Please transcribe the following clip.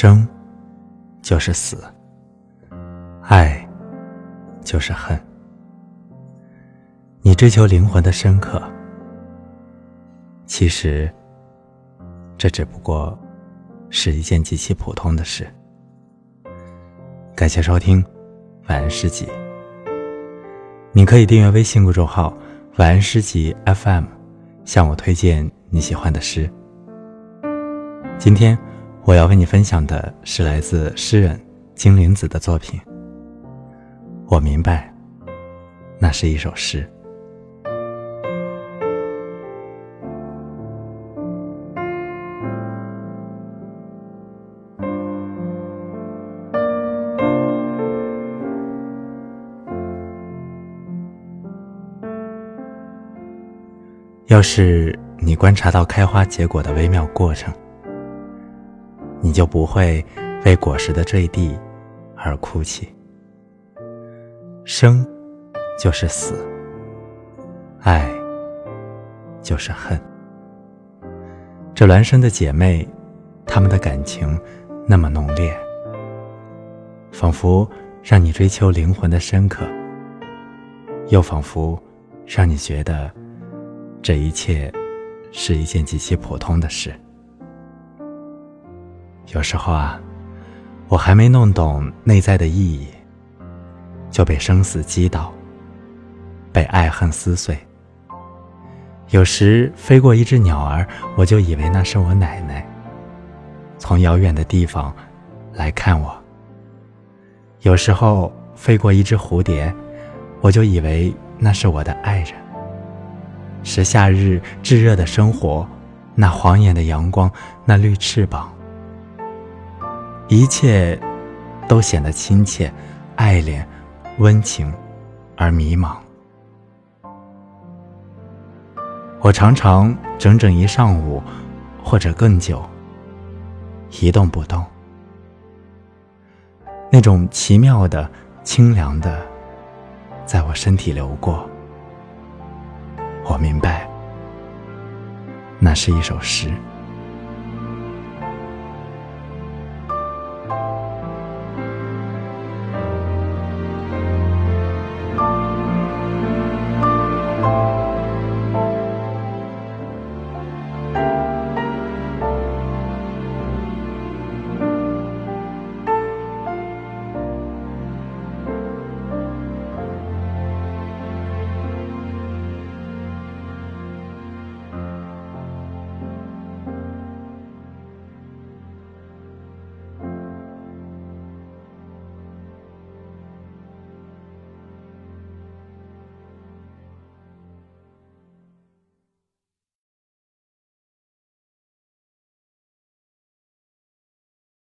生就是死，爱就是恨。你追求灵魂的深刻，其实这只不过是一件极其普通的事。感谢收听晚安诗集，你可以订阅微信公众号“晚安诗集 FM”，向我推荐你喜欢的诗。今天。我要为你分享的是来自诗人金灵子的作品。我明白，那是一首诗。要是你观察到开花结果的微妙过程。你就不会为果实的坠地而哭泣。生就是死，爱就是恨。这孪生的姐妹，她们的感情那么浓烈，仿佛让你追求灵魂的深刻，又仿佛让你觉得这一切是一件极其普通的事。有时候啊，我还没弄懂内在的意义，就被生死击倒，被爱恨撕碎。有时飞过一只鸟儿，我就以为那是我奶奶，从遥远的地方来看我。有时候飞过一只蝴蝶，我就以为那是我的爱人，是夏日炙热的生活，那晃眼的阳光，那绿翅膀。一切都显得亲切、爱恋、温情而迷茫。我常常整整一上午，或者更久，一动不动。那种奇妙的、清凉的，在我身体流过。我明白，那是一首诗。